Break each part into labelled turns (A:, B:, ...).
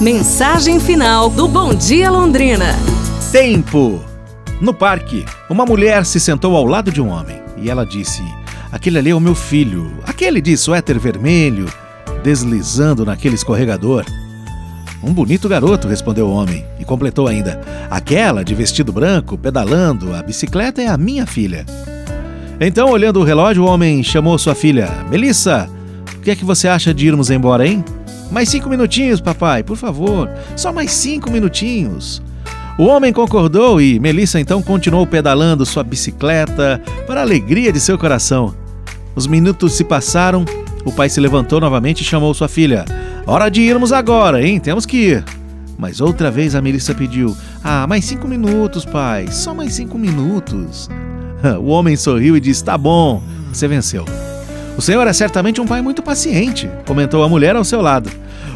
A: Mensagem final do Bom Dia Londrina.
B: Tempo. No parque, uma mulher se sentou ao lado de um homem e ela disse: Aquele ali é o meu filho, aquele de suéter vermelho, deslizando naquele escorregador. Um bonito garoto, respondeu o homem, e completou ainda: Aquela de vestido branco, pedalando, a bicicleta é a minha filha. Então, olhando o relógio, o homem chamou sua filha: Melissa, o que é que você acha de irmos embora, hein? Mais cinco minutinhos, papai, por favor. Só mais cinco minutinhos. O homem concordou e Melissa então continuou pedalando sua bicicleta para a alegria de seu coração. Os minutos se passaram, o pai se levantou novamente e chamou sua filha. Hora de irmos agora, hein? Temos que ir. Mas outra vez a Melissa pediu: Ah, mais cinco minutos, pai, só mais cinco minutos. O homem sorriu e disse: Tá bom, você venceu. O senhor é certamente um pai muito paciente, comentou a mulher ao seu lado.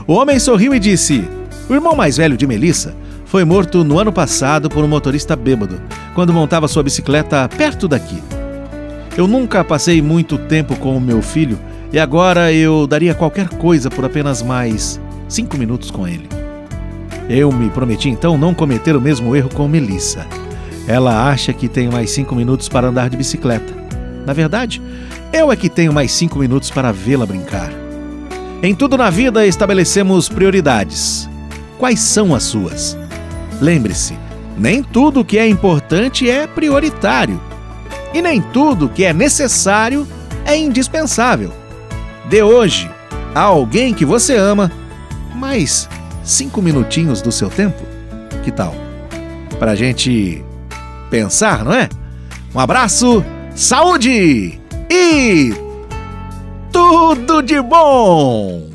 B: O homem sorriu e disse: O irmão mais velho de Melissa foi morto no ano passado por um motorista bêbado, quando montava sua bicicleta perto daqui. Eu nunca passei muito tempo com o meu filho e agora eu daria qualquer coisa por apenas mais cinco minutos com ele. Eu me prometi então não cometer o mesmo erro com Melissa. Ela acha que tem mais cinco minutos para andar de bicicleta. Na verdade, eu é que tenho mais cinco minutos para vê-la brincar. Em tudo na vida estabelecemos prioridades. Quais são as suas? Lembre-se, nem tudo que é importante é prioritário. E nem tudo que é necessário é indispensável. Dê hoje a alguém que você ama mais cinco minutinhos do seu tempo. Que tal? Pra gente pensar, não é? Um abraço, saúde e tudo de bom!